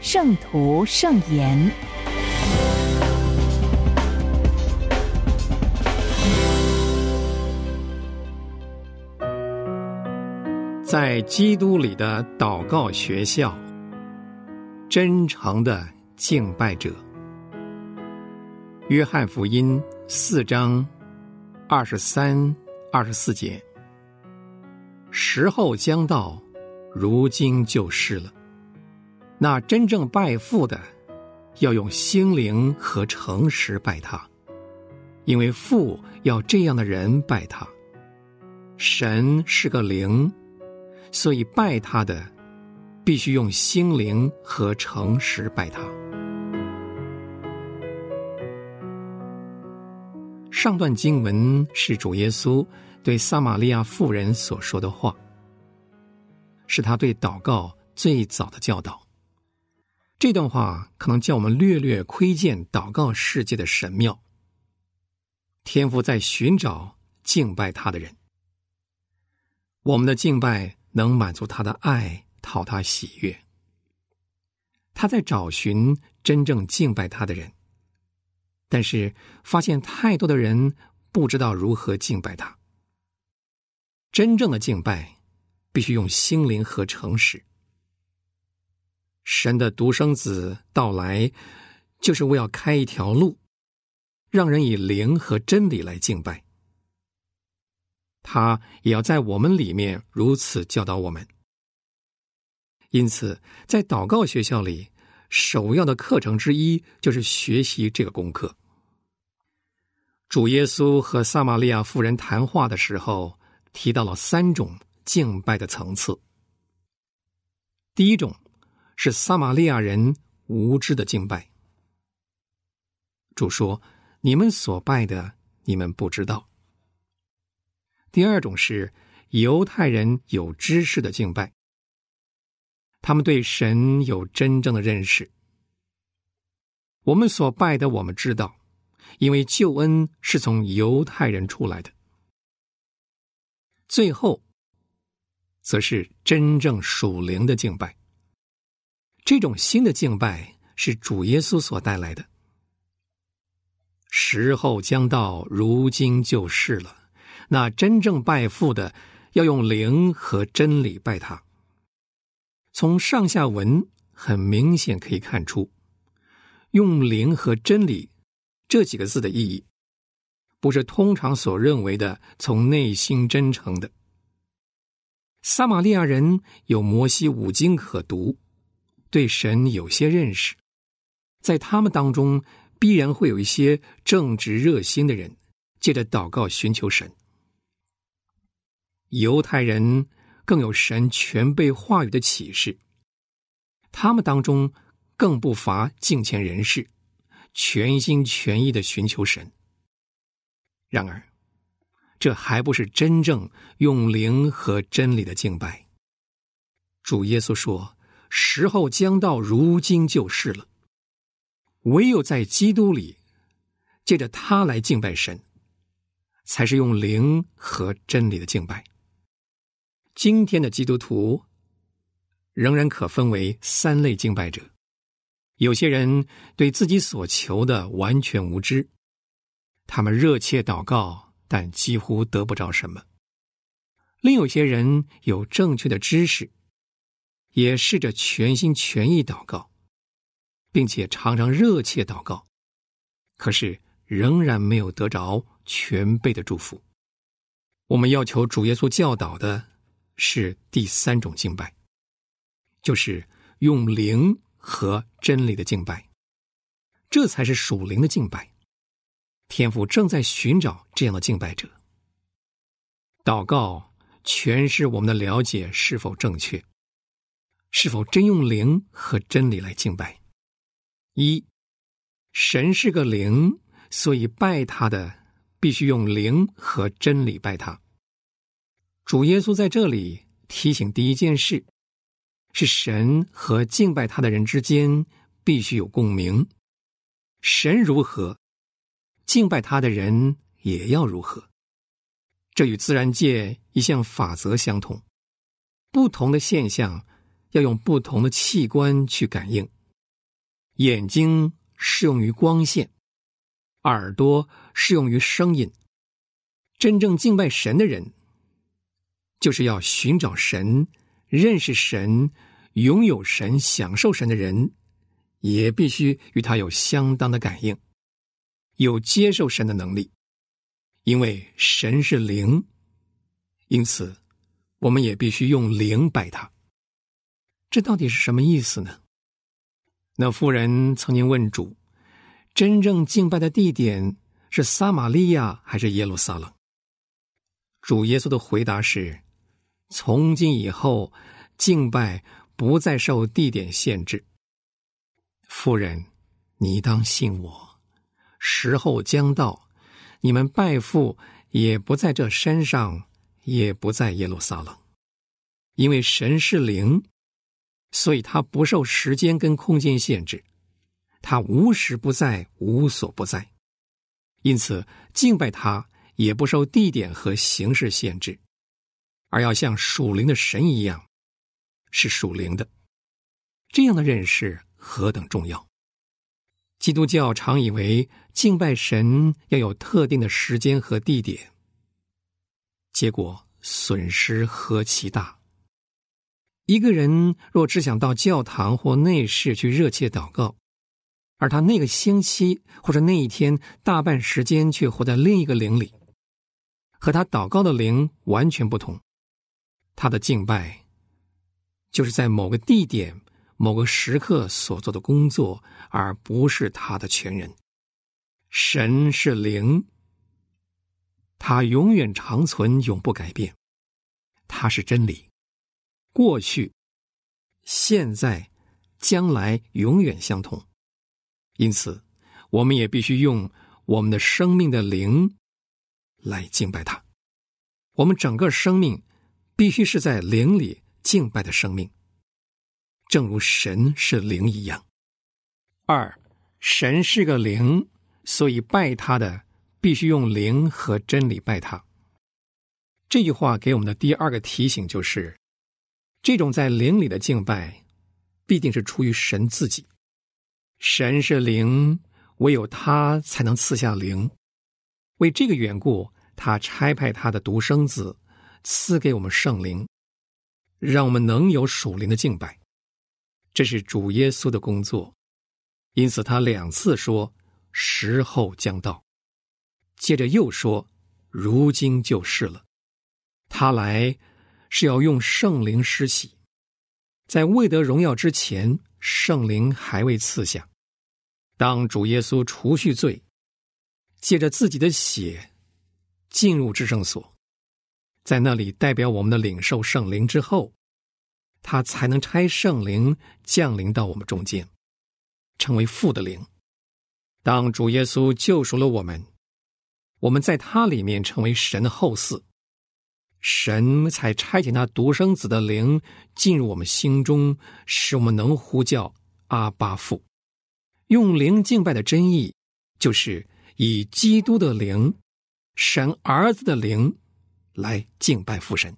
圣徒圣言》。在基督里的祷告学校，真诚的敬拜者。约翰福音四章二十三、二十四节，时候将到，如今就是了。那真正拜父的，要用心灵和诚实拜他，因为父要这样的人拜他。神是个灵，所以拜他的必须用心灵和诚实拜他。上段经文是主耶稣对撒玛利亚妇人所说的话，是他对祷告最早的教导。这段话可能叫我们略略窥见祷告世界的神妙。天父在寻找敬拜他的人，我们的敬拜能满足他的爱，讨他喜悦。他在找寻真正敬拜他的人，但是发现太多的人不知道如何敬拜他。真正的敬拜必须用心灵和诚实。神的独生子到来，就是为要开一条路，让人以灵和真理来敬拜。他也要在我们里面如此教导我们。因此，在祷告学校里，首要的课程之一就是学习这个功课。主耶稣和撒玛利亚妇人谈话的时候，提到了三种敬拜的层次。第一种。是撒玛利亚人无知的敬拜。主说：“你们所拜的，你们不知道。”第二种是犹太人有知识的敬拜，他们对神有真正的认识。我们所拜的，我们知道，因为救恩是从犹太人出来的。最后，则是真正属灵的敬拜。这种新的敬拜是主耶稣所带来的。时候将到，如今就是了。那真正拜父的，要用灵和真理拜他。从上下文很明显可以看出，用灵和真理这几个字的意义，不是通常所认为的从内心真诚的。撒玛利亚人有摩西五经可读。对神有些认识，在他们当中必然会有一些正直热心的人，借着祷告寻求神。犹太人更有神全备话语的启示，他们当中更不乏敬虔人士，全心全意的寻求神。然而，这还不是真正用灵和真理的敬拜。主耶稣说。时候将到，如今就是了。唯有在基督里，借着他来敬拜神，才是用灵和真理的敬拜。今天的基督徒仍然可分为三类敬拜者：有些人对自己所求的完全无知，他们热切祷告，但几乎得不着什么；另有些人有正确的知识。也试着全心全意祷告，并且常常热切祷告，可是仍然没有得着全备的祝福。我们要求主耶稣教导的是第三种敬拜，就是用灵和真理的敬拜，这才是属灵的敬拜。天父正在寻找这样的敬拜者。祷告诠释我们的了解是否正确。是否真用灵和真理来敬拜？一，神是个灵，所以拜他的必须用灵和真理拜他。主耶稣在这里提醒第一件事，是神和敬拜他的人之间必须有共鸣。神如何，敬拜他的人也要如何。这与自然界一项法则相同。不同的现象要用不同的器官去感应。眼睛适用于光线，耳朵适用于声音。真正敬拜神的人，就是要寻找神、认识神、拥有神、享受神的人。也必须与他有相当的感应，有接受神的能力，因为神是灵，因此我们也必须用灵拜他。这到底是什么意思呢？那妇人曾经问主：真正敬拜的地点是撒玛利亚还是耶路撒冷？主耶稣的回答是：从今以后，敬拜不再受地点限制。夫人，你当信我，时候将到，你们拜父也不在这山上，也不在耶路撒冷，因为神是灵，所以他不受时间跟空间限制，他无时不在，无所不在，因此敬拜他也不受地点和形式限制，而要像属灵的神一样，是属灵的，这样的认识。何等重要！基督教常以为敬拜神要有特定的时间和地点，结果损失何其大！一个人若只想到教堂或内室去热切祷告，而他那个星期或者那一天大半时间却活在另一个灵里，和他祷告的灵完全不同，他的敬拜就是在某个地点。某个时刻所做的工作，而不是他的全人。神是灵，他永远长存，永不改变。他是真理，过去、现在、将来永远相同。因此，我们也必须用我们的生命的灵来敬拜他。我们整个生命必须是在灵里敬拜的生命。正如神是灵一样，二神是个灵，所以拜他的必须用灵和真理拜他。这句话给我们的第二个提醒就是，这种在灵里的敬拜，必定是出于神自己。神是灵，唯有他才能赐下灵。为这个缘故，他差派他的独生子赐给我们圣灵，让我们能有属灵的敬拜。这是主耶稣的工作，因此他两次说“时候将到”，接着又说“如今就是了”。他来是要用圣灵施洗，在未得荣耀之前，圣灵还未赐下。当主耶稣除去罪，借着自己的血进入至圣所，在那里代表我们的领受圣灵之后。他才能差圣灵降临到我们中间，成为父的灵。当主耶稣救赎了我们，我们在他里面成为神的后嗣，神才差遣他独生子的灵进入我们心中，使我们能呼叫阿巴父。用灵敬拜的真意，就是以基督的灵、神儿子的灵来敬拜父神。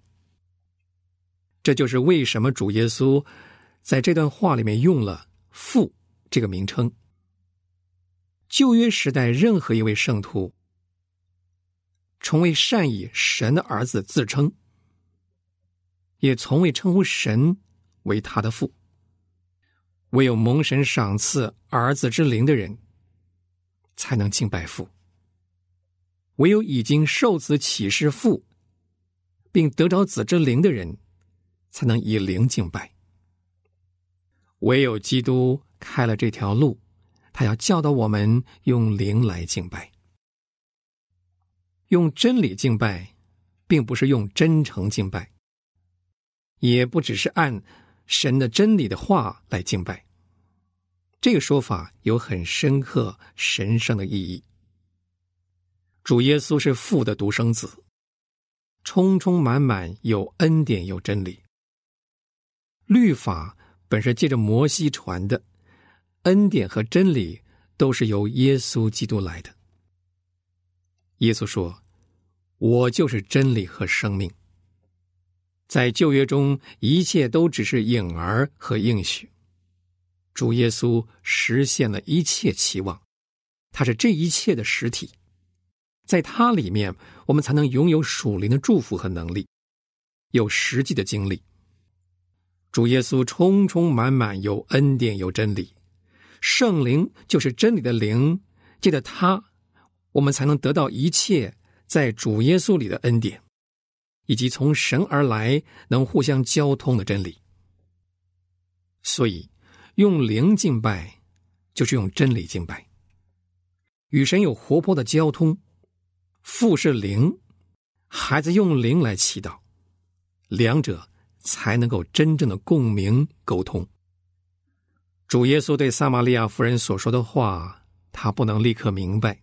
这就是为什么主耶稣在这段话里面用了“父”这个名称。旧约时代任何一位圣徒，从未善以神的儿子自称，也从未称呼神为他的父。唯有蒙神赏赐儿子之灵的人，才能敬拜父；唯有已经受子启示父，并得着子之灵的人。才能以灵敬拜。唯有基督开了这条路，他要教导我们用灵来敬拜，用真理敬拜，并不是用真诚敬拜，也不只是按神的真理的话来敬拜。这个说法有很深刻、神圣的意义。主耶稣是父的独生子，充充满满有恩典有真理。律法本是借着摩西传的，恩典和真理都是由耶稣基督来的。耶稣说：“我就是真理和生命。”在旧约中，一切都只是影儿和应许。主耶稣实现了一切期望，他是这一切的实体。在他里面，我们才能拥有属灵的祝福和能力，有实际的经历。主耶稣充充满满有恩典有真理，圣灵就是真理的灵，借着他，我们才能得到一切在主耶稣里的恩典。以及从神而来能互相交通的真理，所以用灵敬拜就是用真理敬拜，与神有活泼的交通。父是灵，孩子用灵来祈祷，两者才能够真正的共鸣沟通。主耶稣对撒玛利亚夫人所说的话，他不能立刻明白，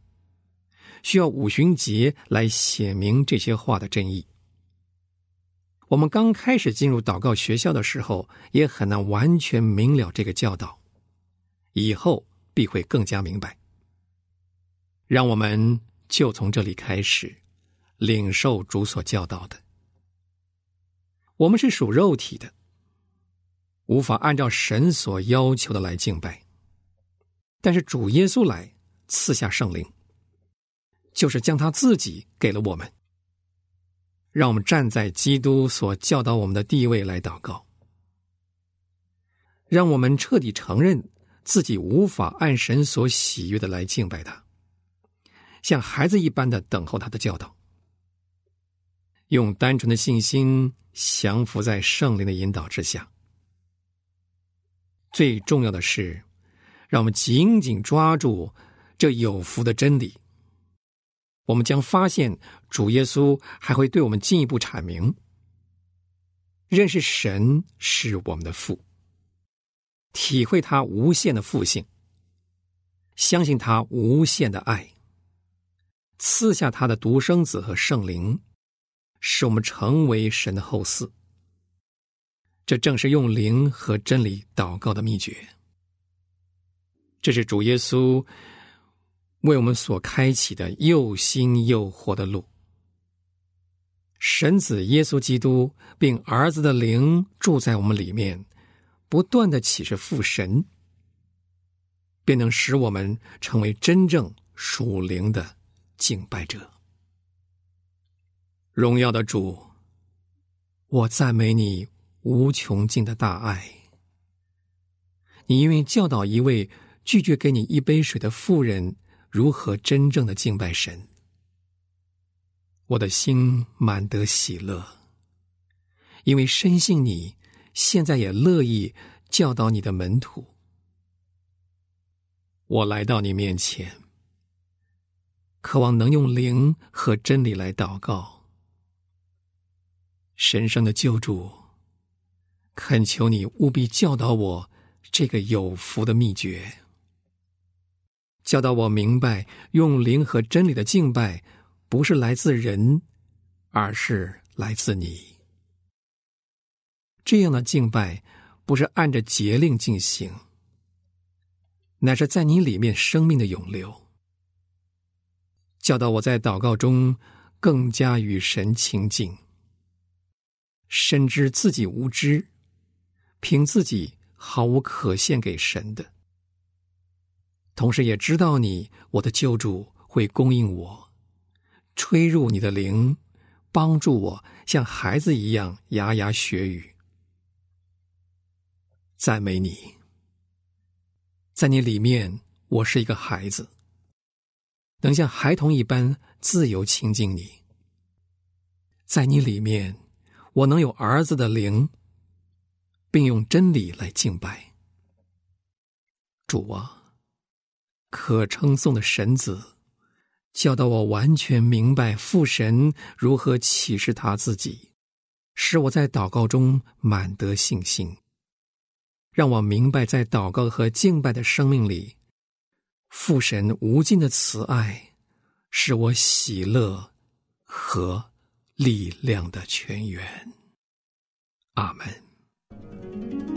需要五旬节来写明这些话的真意。我们刚开始进入祷告学校的时候，也很难完全明了这个教导，以后必会更加明白。让我们就从这里开始，领受主所教导的。我们是属肉体的，无法按照神所要求的来敬拜，但是主耶稣来赐下圣灵，就是将他自己给了我们。让我们站在基督所教导我们的地位来祷告，让我们彻底承认自己无法按神所喜悦的来敬拜他，像孩子一般的等候他的教导，用单纯的信心降服在圣灵的引导之下。最重要的是，让我们紧紧抓住这有福的真理。我们将发现，主耶稣还会对我们进一步阐明：认识神是我们的父，体会他无限的父性，相信他无限的爱，赐下他的独生子和圣灵，使我们成为神的后嗣。这正是用灵和真理祷告的秘诀。这是主耶稣。为我们所开启的又新又活的路，神子耶稣基督并儿子的灵住在我们里面，不断的启示父神，便能使我们成为真正属灵的敬拜者。荣耀的主，我赞美你无穷尽的大爱。你因为教导一位拒绝给你一杯水的妇人。如何真正的敬拜神？我的心满得喜乐，因为深信你现在也乐意教导你的门徒。我来到你面前，渴望能用灵和真理来祷告。神圣的救主，恳求你务必教导我这个有福的秘诀。教导我明白，用灵和真理的敬拜，不是来自人，而是来自你。这样的敬拜，不是按着节令进行，乃是在你里面生命的涌流。教导我在祷告中更加与神亲近，深知自己无知，凭自己毫无可献给神的。同时也知道你，我的救主会供应我，吹入你的灵，帮助我像孩子一样牙牙学语。赞美你，在你里面，我是一个孩子，能像孩童一般自由亲近你。在你里面，我能有儿子的灵，并用真理来敬拜主啊。可称颂的神子，教导我完全明白父神如何启示他自己，使我在祷告中满得信心，让我明白，在祷告和敬拜的生命里，父神无尽的慈爱是我喜乐和力量的泉源。阿门。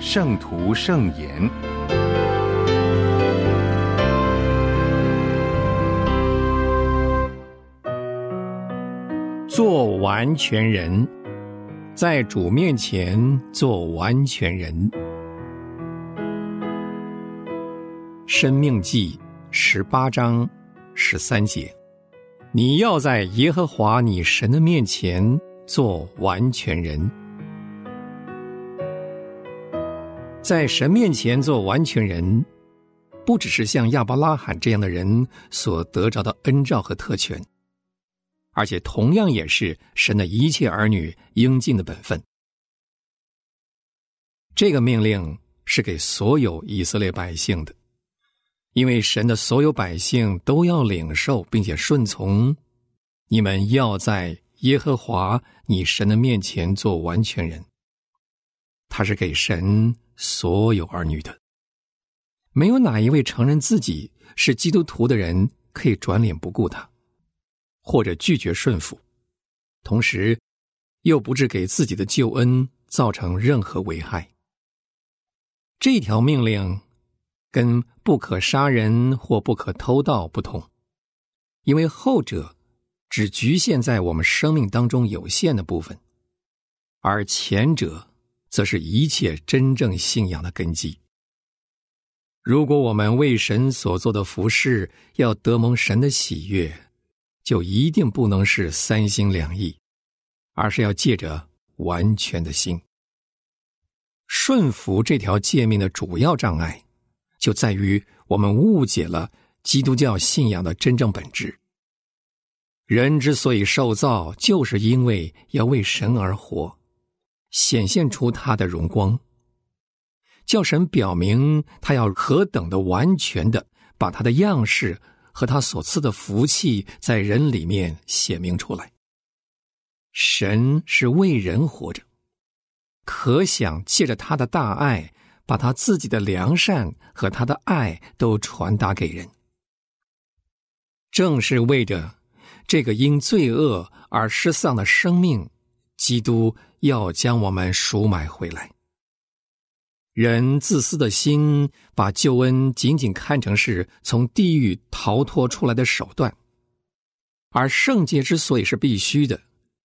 圣徒圣言，做完全人。在主面前做完全人。生命记十八章十三节，你要在耶和华你神的面前做完全人。在神面前做完全人，不只是像亚伯拉罕这样的人所得着的恩照和特权。而且同样也是神的一切儿女应尽的本分。这个命令是给所有以色列百姓的，因为神的所有百姓都要领受并且顺从。你们要在耶和华你神的面前做完全人。他是给神所有儿女的，没有哪一位承认自己是基督徒的人可以转脸不顾他。或者拒绝顺服，同时又不致给自己的救恩造成任何危害。这条命令跟不可杀人或不可偷盗不同，因为后者只局限在我们生命当中有限的部分，而前者则是一切真正信仰的根基。如果我们为神所做的服饰要得蒙神的喜悦。就一定不能是三心两意，而是要借着完全的心。顺服这条诫命的主要障碍，就在于我们误解了基督教信仰的真正本质。人之所以受造，就是因为要为神而活，显现出他的荣光，叫神表明他要何等的完全的把他的样式。和他所赐的福气在人里面显明出来。神是为人活着，可想借着他的大爱，把他自己的良善和他的爱都传达给人。正是为着这个因罪恶而失丧的生命，基督要将我们赎买回来。人自私的心，把救恩仅仅看成是从地狱逃脱出来的手段，而圣洁之所以是必须的，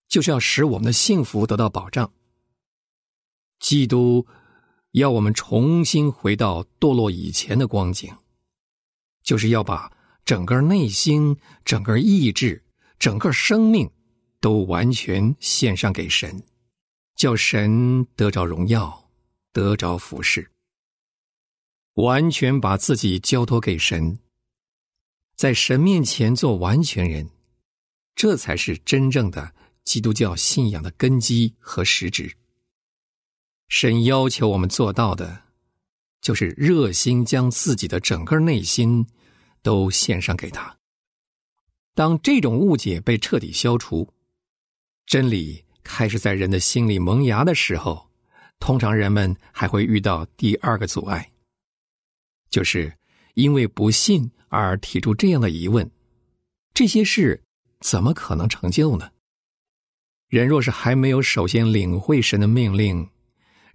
就是要使我们的幸福得到保障。基督要我们重新回到堕落以前的光景，就是要把整个内心、整个意志、整个生命都完全献上给神，叫神得着荣耀。得着服侍，完全把自己交托给神，在神面前做完全人，这才是真正的基督教信仰的根基和实质。神要求我们做到的，就是热心将自己的整个内心都献上给他。当这种误解被彻底消除，真理开始在人的心里萌芽的时候。通常人们还会遇到第二个阻碍，就是因为不信而提出这样的疑问：这些事怎么可能成就呢？人若是还没有首先领会神的命令，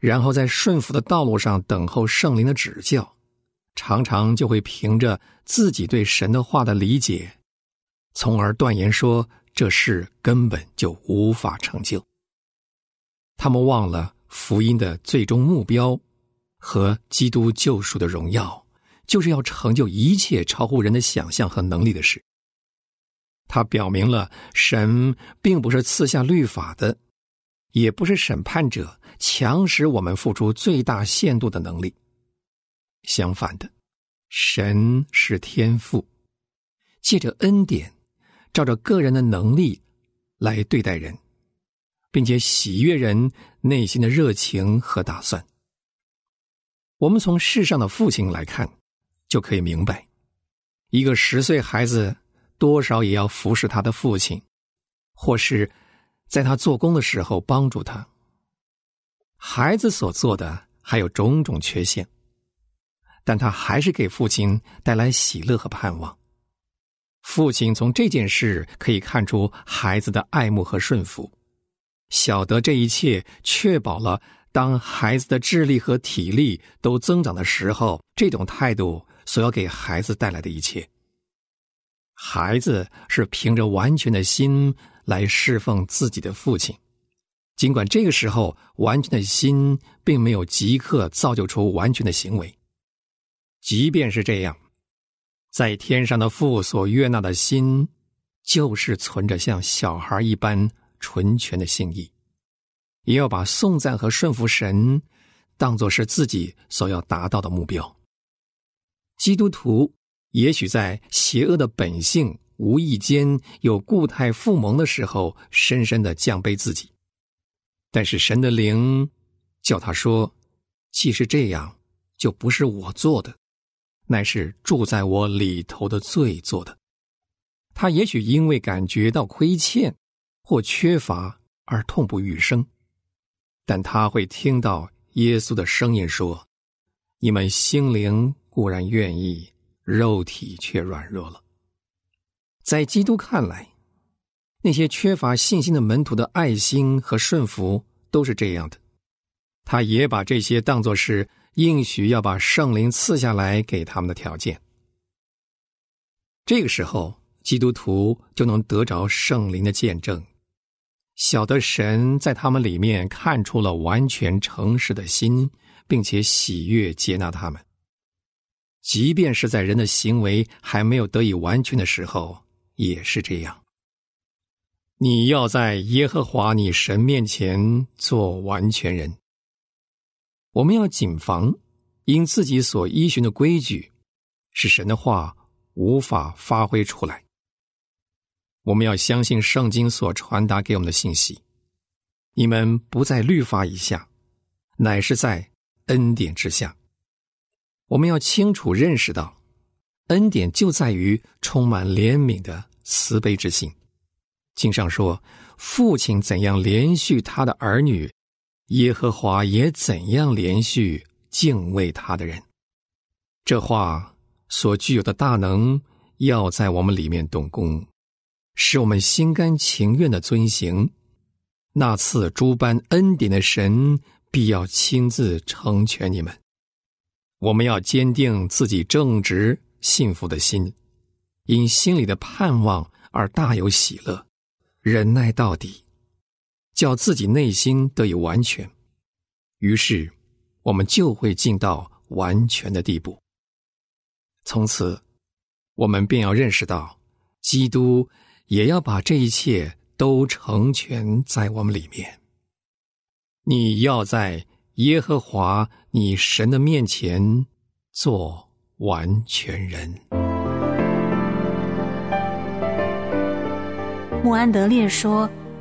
然后在顺服的道路上等候圣灵的指教，常常就会凭着自己对神的话的理解，从而断言说这事根本就无法成就。他们忘了。福音的最终目标和基督救赎的荣耀，就是要成就一切超乎人的想象和能力的事。他表明了神并不是赐下律法的，也不是审判者，强使我们付出最大限度的能力。相反的，神是天赋，借着恩典，照着个人的能力来对待人。并且喜悦人内心的热情和打算。我们从世上的父亲来看，就可以明白，一个十岁孩子多少也要服侍他的父亲，或是在他做工的时候帮助他。孩子所做的还有种种缺陷，但他还是给父亲带来喜乐和盼望。父亲从这件事可以看出孩子的爱慕和顺服。晓得这一切，确保了当孩子的智力和体力都增长的时候，这种态度所要给孩子带来的一切。孩子是凭着完全的心来侍奉自己的父亲，尽管这个时候完全的心并没有即刻造就出完全的行为，即便是这样，在天上的父所悦纳的心，就是存着像小孩一般纯全的心意，也要把颂赞和顺服神当作是自己所要达到的目标。基督徒也许在邪恶的本性无意间有固态复萌的时候，深深的降卑自己。但是神的灵叫他说：“既是这样，就不是我做的，乃是住在我里头的罪做的。”他也许因为感觉到亏欠或缺乏而痛不欲生，但他会听到耶稣的声音说：“你们心灵固然愿意，肉体却软弱了。”在基督看来。那些缺乏信心的门徒的爱心和顺服都是这样的，他也把这些当作是应许要把圣灵赐下来给他们的条件。这个时候，基督徒就能得着圣灵的见证，晓得神在他们里面看出了完全诚实的心，并且喜悦接纳他们。即便是在人的行为还没有得以完全的时候，也是这样。你要在耶和华你神面前做完全人。我们要谨防，因自己所依循的规矩，使神的话无法发挥出来。我们要相信圣经所传达给我们的信息：你们不在律法以下，乃是在恩典之下。我们要清楚认识到，恩典就在于充满怜悯的慈悲之心。经上说：“父亲怎样连续他的儿女，耶和华也怎样连续敬畏他的人。”这话所具有的大能，要在我们里面动工，使我们心甘情愿的遵行。那次诸般恩典的神，必要亲自成全你们。我们要坚定自己正直幸福的心，因心里的盼望而大有喜乐。忍耐到底，叫自己内心得以完全，于是我们就会进到完全的地步。从此，我们便要认识到，基督也要把这一切都成全在我们里面。你要在耶和华你神的面前做完全人。穆安德烈说：“